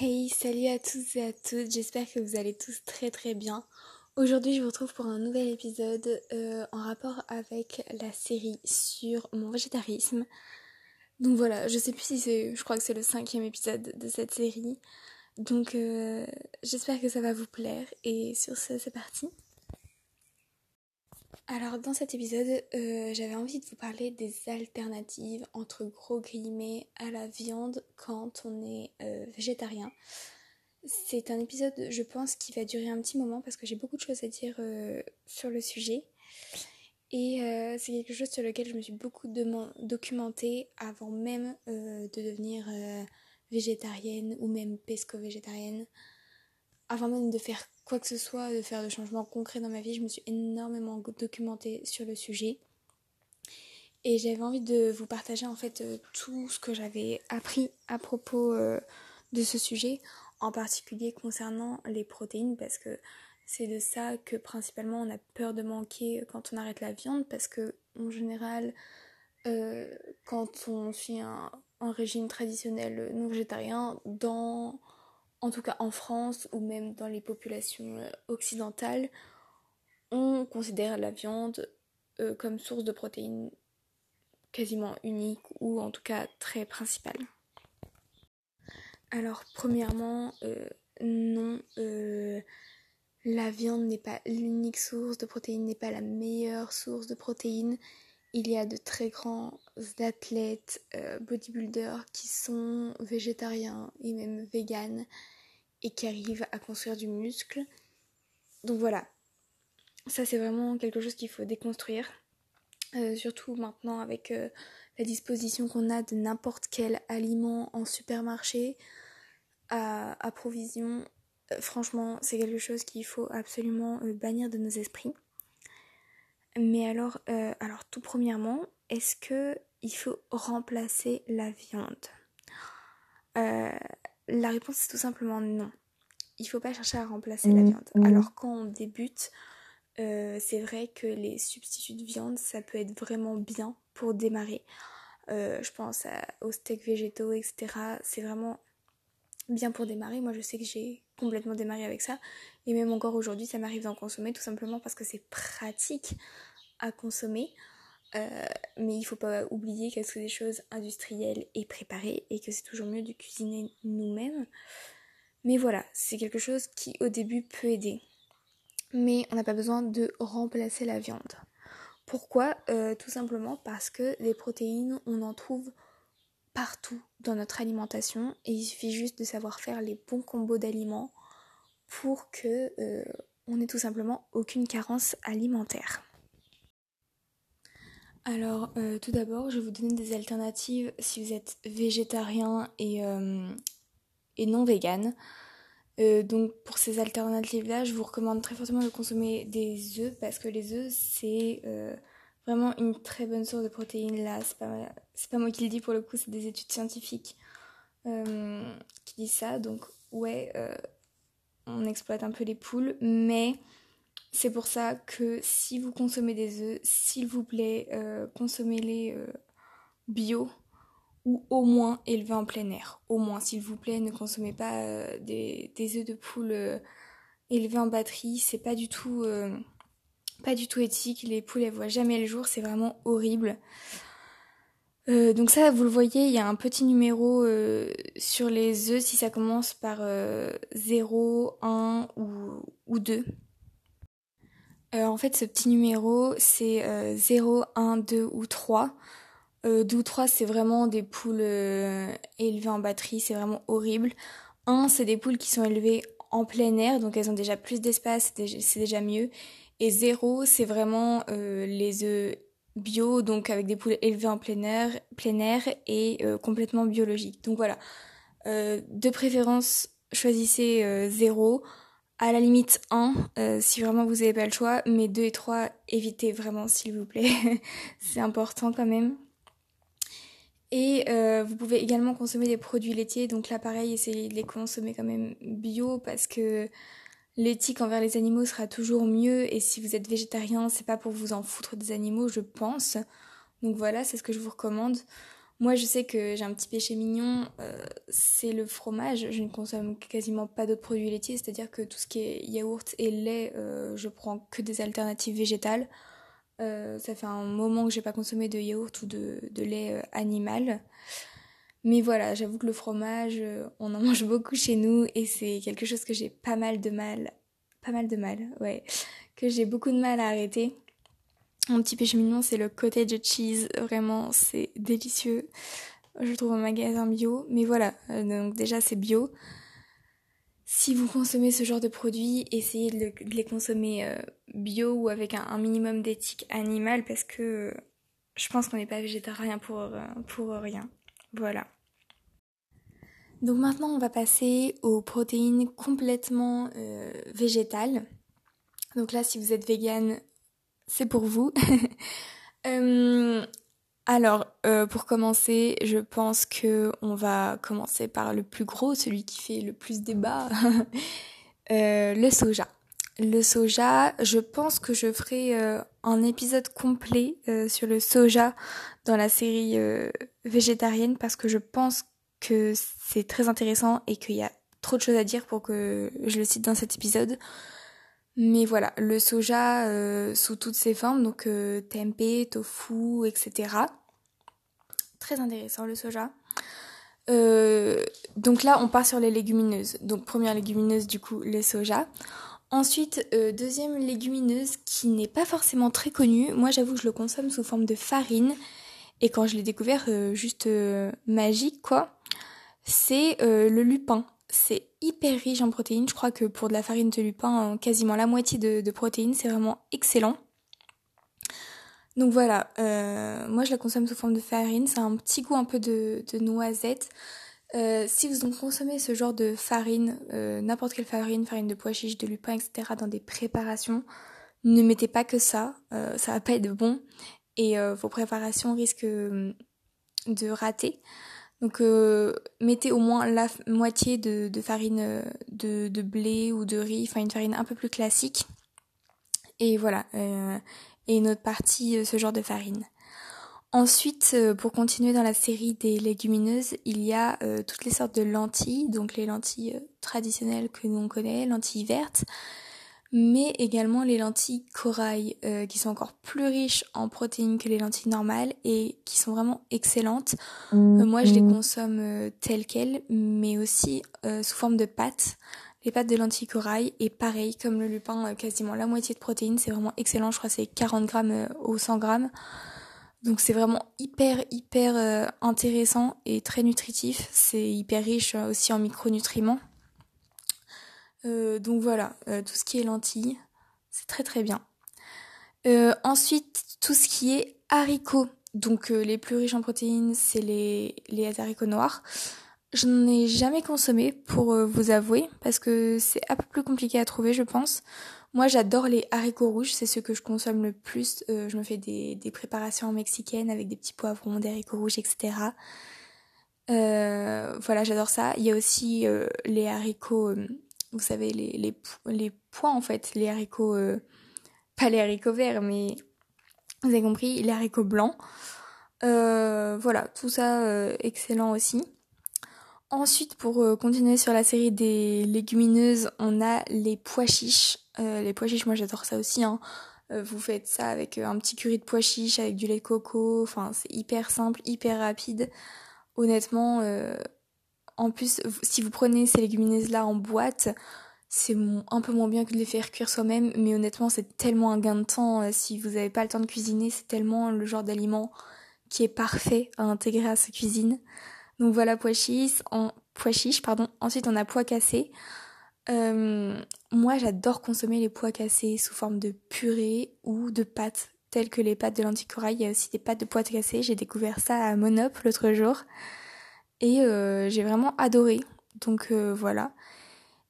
Hey, salut à tous et à toutes, j'espère que vous allez tous très très bien. Aujourd'hui je vous retrouve pour un nouvel épisode euh, en rapport avec la série sur mon végétarisme. Donc voilà, je sais plus si c'est, je crois que c'est le cinquième épisode de cette série. Donc euh, j'espère que ça va vous plaire et sur ce c'est parti. Alors dans cet épisode, euh, j'avais envie de vous parler des alternatives entre gros guillemets à la viande quand on est euh, végétarien. C'est un épisode, je pense, qui va durer un petit moment parce que j'ai beaucoup de choses à dire euh, sur le sujet. Et c'est quelque chose sur lequel je me suis beaucoup documentée avant même de devenir végétarienne ou même pesco-végétarienne. Avant même de faire quoi que ce soit, de faire de changements concrets dans ma vie. Je me suis énormément documentée sur le sujet. Et j'avais envie de vous partager en fait euh, tout ce que j'avais appris à propos euh, de ce sujet, en particulier concernant les protéines, parce que c'est de ça que principalement on a peur de manquer quand on arrête la viande, parce que en général, euh, quand on suit un, un régime traditionnel non végétarien, dans en tout cas en France ou même dans les populations euh, occidentales, on considère la viande euh, comme source de protéines quasiment unique ou en tout cas très principale. Alors premièrement, euh, non, la viande n'est pas l'unique source de protéines, n'est pas la meilleure source de protéines il y a de très grands athlètes euh, bodybuilders qui sont végétariens et même véganes et qui arrivent à construire du muscle. Donc voilà, ça c'est vraiment quelque chose qu'il faut déconstruire. Euh, surtout maintenant avec euh, la disposition qu'on a de n'importe quel aliment en supermarché à, à provision. franchement, c'est quelque chose qu'il faut absolument bannir de nos esprits. Mais alors, euh, alors tout premièrement, est-ce que il faut remplacer la viande? Euh, La réponse est tout simplement non. Il ne faut pas chercher à remplacer la mmh, viande. Mmh. Alors quand on débute, euh, c'est vrai que les substituts de viande, ça peut être vraiment bien pour démarrer. je pense aux steaks végétaux, etc. C'est vraiment bien pour démarrer. Moi, je sais que j'ai complètement démarré avec ça. Et même encore aujourd'hui, ça m'arrive d'en consommer tout simplement parce que c'est pratique à consommer. Euh, mais il faut pas oublier que c'est des choses industrielles et préparées et que c'est toujours mieux de cuisiner nous-mêmes. Mais voilà, c'est quelque chose qui au début peut aider. Mais on n'a pas besoin de remplacer la viande. Pourquoi? Euh, Tout simplement parce que les protéines, on en trouve partout dans notre alimentation et il suffit juste de savoir faire les bons combos d'aliments pour que euh, on ait tout simplement aucune carence alimentaire. Alors, euh, tout d'abord, je vais vous donner des alternatives si vous êtes végétarien et, euh, et non vegan. Euh, donc, pour ces alternatives-là, je vous recommande très fortement de consommer des œufs parce que les œufs, c'est vraiment une très bonne source de protéines. Là, c'est pas, pas moi qui le dis pour le coup, c'est des études scientifiques qui disent ça. Donc, ouais, on exploite un peu les poules, mais c'est pour ça que si vous consommez des œufs, s'il vous plaît, euh, consommez-les euh, bio ou au moins élevés en plein air. Au moins, s'il vous plaît, ne consommez pas euh, des, œufs de poule élevés en batterie. C'est pas du tout, pas du tout éthique. Les poules, elles voient jamais le jour. C'est vraiment horrible. donc ça, vous le voyez, il y a un petit numéro sur les œufs si ça commence par 0, 1 ou, ou 2. Euh, en fait, ce petit numéro, c'est 0, 1, 2 ou 3. Euh, 2 ou 3, c'est vraiment des poules euh, élevées en batterie, c'est vraiment horrible. 1, c'est des poules qui sont élevées en plein air, donc elles ont déjà plus d'espace, c'est déjà mieux. Et 0, c'est vraiment euh, les œufs bio, donc avec des poules élevées en plein air, plein air et complètement biologiques. Donc voilà, de préférence, choisissez 0 à la limite 1 euh, si vraiment vous n'avez pas le choix, mais 2 et 3 évitez vraiment s'il vous plaît, c'est important quand même. Et euh, vous pouvez également consommer des produits laitiers, donc là pareil, essayez de les consommer quand même bio parce que l'éthique envers les animaux sera toujours mieux et si vous êtes végétarien, c'est pas pour vous en foutre des animaux, je pense. Donc voilà, c'est ce que je vous recommande. Moi, je sais que j'ai un petit péché mignon, euh, c'est le fromage. Je ne consomme quasiment pas d'autres produits laitiers, c'est-à-dire que tout ce qui est yaourt et lait, euh, je prends que des alternatives végétales. Euh, ça fait un moment que j'ai pas consommé de yaourt ou de, de lait animal. Mais voilà, j'avoue que le fromage, on en mange beaucoup chez nous et c'est quelque chose que j'ai pas mal de mal, pas mal de mal, ouais, que j'ai beaucoup de mal à arrêter. Mon petit péché mignon, c'est le cottage cheese. Vraiment, c'est délicieux. Je le trouve en magasin bio. Mais voilà, euh, donc déjà, c'est bio. Si vous consommez ce genre de produits, essayez de, les consommer euh, bio ou avec un, minimum d'éthique animale parce que euh, je pense qu'on n'est pas végétarien pour, pour rien. Voilà. Donc maintenant, on va passer aux protéines complètement végétales. Donc là, si vous êtes vegan, c'est pour vous. Euh, alors, euh, pour commencer, je pense que on va commencer par le plus gros, celui qui fait le plus débat, euh, le soja. Le soja, je pense que je ferai un épisode complet sur le soja dans la série végétarienne parce que je pense que c'est très intéressant et qu'il y a trop de choses à dire pour que je le cite dans cet épisode. Mais voilà, le soja euh, sous toutes ses formes, donc euh, tempeh, tofu, etc. Très intéressant le soja. Euh, donc là, on part sur les légumineuses. Donc première légumineuse, du coup, le soja. Ensuite, deuxième légumineuse qui n'est pas forcément très connue. Moi, j'avoue je le consomme sous forme de farine. Et quand je l'ai découvert, juste magique, quoi. C'est le lupin c'est hyper riche en protéines. Je crois que pour de la farine de lupin, quasiment la moitié de, protéines, c'est vraiment excellent. Donc voilà, euh, moi je la consomme sous forme de farine, c'est un petit goût un peu de, noisette. Euh, si vous en consommez ce genre de farine, euh, n'importe quelle farine, farine de pois chiches, de lupin, etc., dans des préparations, ne mettez pas que ça, ça va pas être bon et vos préparations risquent de rater. Donc euh, mettez au moins la moitié de, farine euh, de, blé ou de riz, enfin une farine un peu plus classique. Et voilà, euh, et une autre partie ce genre de farine. Ensuite, pour continuer dans la série des légumineuses, il y a toutes les sortes de lentilles, donc les lentilles traditionnelles que l'on connaît, lentilles vertes, mais également les lentilles corail euh, qui sont encore plus riches en protéines que les lentilles normales et qui sont vraiment excellentes. Euh, moi je les mm. consomme euh, telles quelles mais aussi sous forme de pâtes. Les pâtes de lentilles corail et pareil comme le lupin quasiment la moitié de protéines, c'est vraiment excellent, je crois que c'est 40 grammes au 100 grammes. Donc c'est vraiment hyper hyper intéressant et très nutritif. C'est hyper riche aussi en micronutriments. Euh, donc voilà, euh, tout ce qui est lentilles, c'est très très bien. Euh, ensuite, tout ce qui est haricots. Donc les plus riches en protéines, c'est les, les haricots noirs. Je n'en ai jamais consommé pour vous avouer, parce que c'est un peu plus compliqué à trouver, je pense. Moi, j'adore les haricots rouges, c'est ce que je consomme le plus. je me fais des, des préparations mexicaines avec des petits poivrons, des haricots rouges, etc. voilà, j'adore ça. Il y a aussi les haricots vous savez, les, les, pois en fait, les haricots, euh, pas les haricots verts, mais vous avez compris, les haricots blancs. Euh, voilà, tout ça euh, excellent aussi. Ensuite, pour continuer sur la série des légumineuses, on a les pois chiches. les pois chiches, moi j'adore ça aussi. Hein. vous faites ça avec un petit curry de pois chiches, avec du lait de coco. Enfin, c'est hyper simple, hyper rapide. Honnêtement, en plus, si vous prenez ces légumineuses-là en boîte, c'est un peu moins bien que de les faire cuire soi-même, mais honnêtement, c'est tellement un gain de temps. Euh, si vous n'avez pas le temps de cuisiner, c'est tellement le genre d'aliment qui est parfait à intégrer à sa cuisine. Donc voilà, pois chiches, en, pois chiches, pardon. Ensuite, on a pois cassés. Euh, moi, j'adore consommer les pois cassés sous forme de purée ou de pâtes, telles que les pâtes de lentilles corail. Il y a aussi des pâtes de pois cassés. J'ai découvert ça à Monop l'autre jour. Et euh, j'ai vraiment adoré. Donc euh, voilà.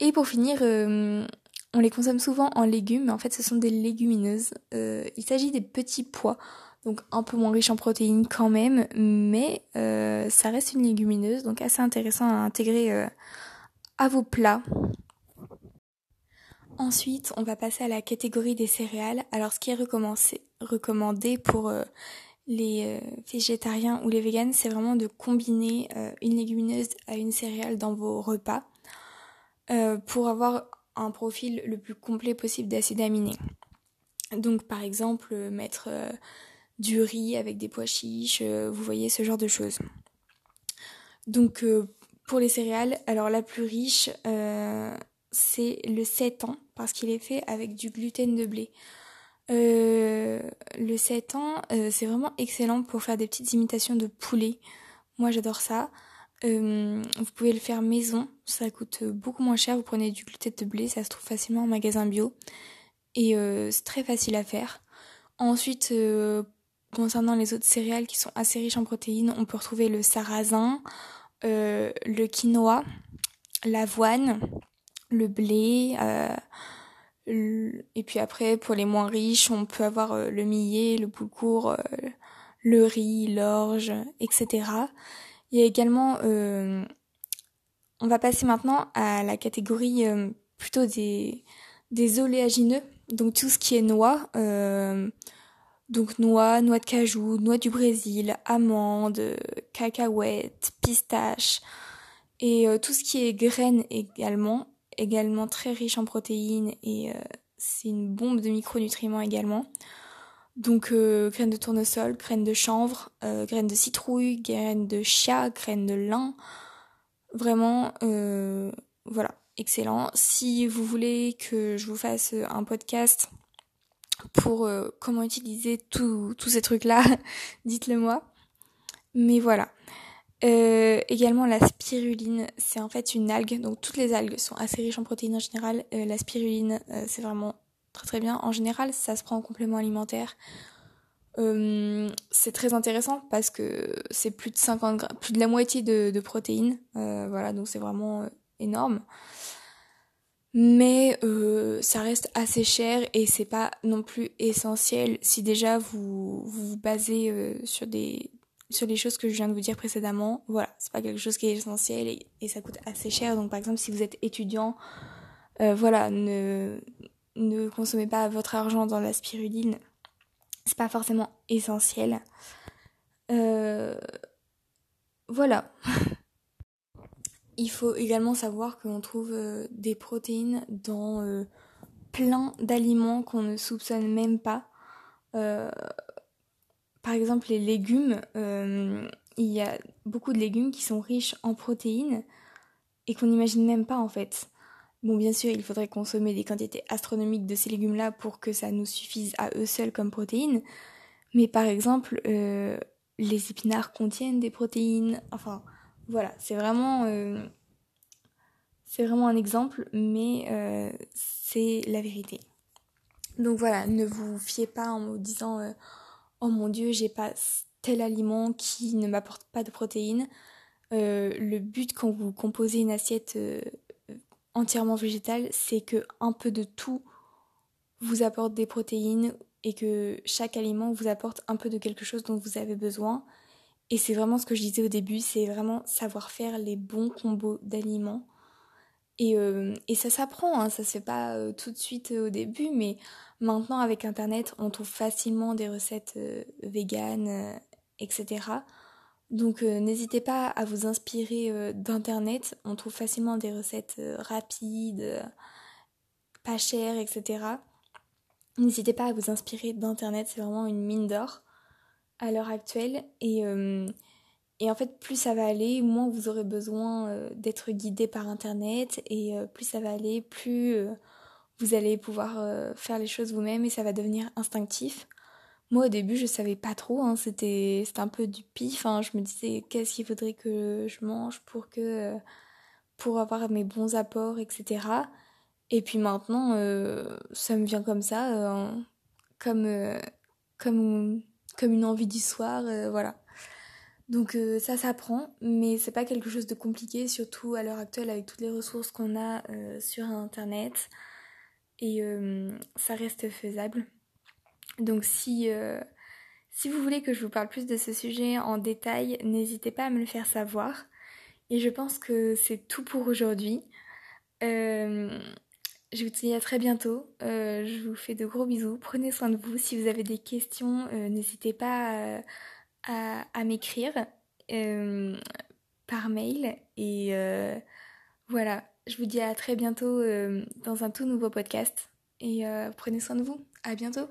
Et pour finir, euh, on les consomme souvent en légumes, mais en fait ce sont des légumineuses. il s'agit des petits pois, donc un peu moins riches en protéines quand même, mais ça reste une légumineuse, donc assez intéressant à intégrer à vos plats. Ensuite, on va passer à la catégorie des céréales. Alors ce qui est recommandé pour les végétariens ou les véganes, c'est vraiment de combiner une légumineuse à une céréale dans vos repas pour avoir un profil le plus complet possible d'acides aminés. Donc par exemple mettre du riz avec des pois chiches, vous voyez ce genre de choses. Donc pour les céréales, alors la plus riche, euh, c'est le 7 ans, parce qu'il est fait avec du gluten de blé. Euh, le 7 ans, euh, c'est vraiment excellent pour faire des petites imitations de poulet. Moi, j'adore ça. vous pouvez le faire maison, ça coûte beaucoup moins cher. Vous prenez du gluten de blé, ça se trouve facilement en magasin bio. Et c'est très facile à faire. Ensuite, concernant les autres céréales qui sont assez riches en protéines, on peut retrouver le sarrasin, euh, le quinoa, l'avoine, le blé. Euh, et puis après, pour les moins riches, on peut avoir euh, le millet, le boulgour, le riz, l'orge, etc. Il y a également... on va passer maintenant à la catégorie plutôt des, des oléagineux, donc tout ce qui est noix. Donc noix, noix de cajou, noix du Brésil, amandes, cacahuètes, pistaches et euh, tout ce qui est graines également, également très riche en protéines et euh, c'est une bombe de micronutriments également. Donc euh, graines de tournesol, graines de chanvre, graines de citrouille, graines de chia, graines de lin. Vraiment, voilà, excellent. Si vous voulez que je vous fasse un podcast pour euh, comment utiliser tous ces trucs-là, dites-le moi. Mais voilà. Euh, également la spiruline, c'est en fait une algue, donc toutes les algues sont assez riches en protéines en général. Euh, la spiruline, c'est vraiment très très bien. En général, ça se prend en complément alimentaire. c'est très intéressant parce que c'est plus de 50 grammes, plus de la moitié de, de protéines. voilà, donc c'est vraiment énorme mais euh, ça reste assez cher et c'est pas non plus essentiel si déjà vous vous, basez euh, sur des sur les choses que je viens de vous dire précédemment voilà c'est pas quelque chose qui est essentiel et, ça coûte assez cher. Donc par exemple si vous êtes étudiant euh, voilà ne consommez pas votre argent dans la spiruline c'est pas forcément essentiel. Voilà. Il faut également savoir qu'on trouve euh, des protéines dans euh, plein d'aliments qu'on ne soupçonne même pas. Euh, par exemple, les légumes, il y a beaucoup de légumes qui sont riches en protéines et qu'on n'imagine même pas en fait. Bon, bien sûr, il faudrait consommer des quantités astronomiques de ces légumes-là pour que ça nous suffise à eux seuls comme protéines. Mais par exemple, les épinards contiennent des protéines. Enfin, voilà, c'est vraiment, euh, c'est vraiment un exemple, mais euh, c'est la vérité. Donc voilà, ne vous fiez pas en vous disant euh, oh mon dieu, j'ai pas tel aliment qui ne m'apporte pas de protéines. le but quand vous composez une assiette entièrement végétale, c'est que un peu de tout vous apporte des protéines et que chaque aliment vous apporte un peu de quelque chose dont vous avez besoin et c'est vraiment ce que je disais au début, c'est vraiment savoir faire les bons combos d'aliments. Et, euh, et, ça s'apprend, hein, ça se fait pas euh, tout de suite euh, au début, mais maintenant avec Internet, on trouve facilement des recettes véganes, etc. Donc n'hésitez pas à vous inspirer d'Internet, on trouve facilement des recettes rapides, pas chères, etc. N'hésitez pas à vous inspirer d'Internet, c'est vraiment une mine d'or à l'heure actuelle. Et en fait, plus ça va aller, moins vous aurez besoin euh, d'être guidé par Internet. Et euh, plus ça va aller, plus vous allez pouvoir faire les choses vous-même et ça va devenir instinctif. Moi, au début, je savais pas trop. Hein, c'était un peu du pif. Hein, je me disais qu'est-ce qu'il faudrait que je mange pour que pour avoir mes bons apports, etc. Et puis maintenant, ça me vient comme ça, comme comme comme une envie du soir, euh, voilà. Donc euh, ça s'apprend, mais c'est pas quelque chose de compliqué, surtout à l'heure actuelle avec toutes les ressources qu'on a euh, sur internet. Et ça reste faisable. Donc si, si vous voulez que je vous parle plus de ce sujet en détail, n'hésitez pas à me le faire savoir. Et je pense que c'est tout pour aujourd'hui. je vous dis à très bientôt. je vous fais de gros bisous. Prenez soin de vous. Si vous avez des questions, n'hésitez pas à, à m'écrire par mail. Et voilà, je vous dis à très bientôt dans un tout nouveau podcast. Et prenez soin de vous. À bientôt.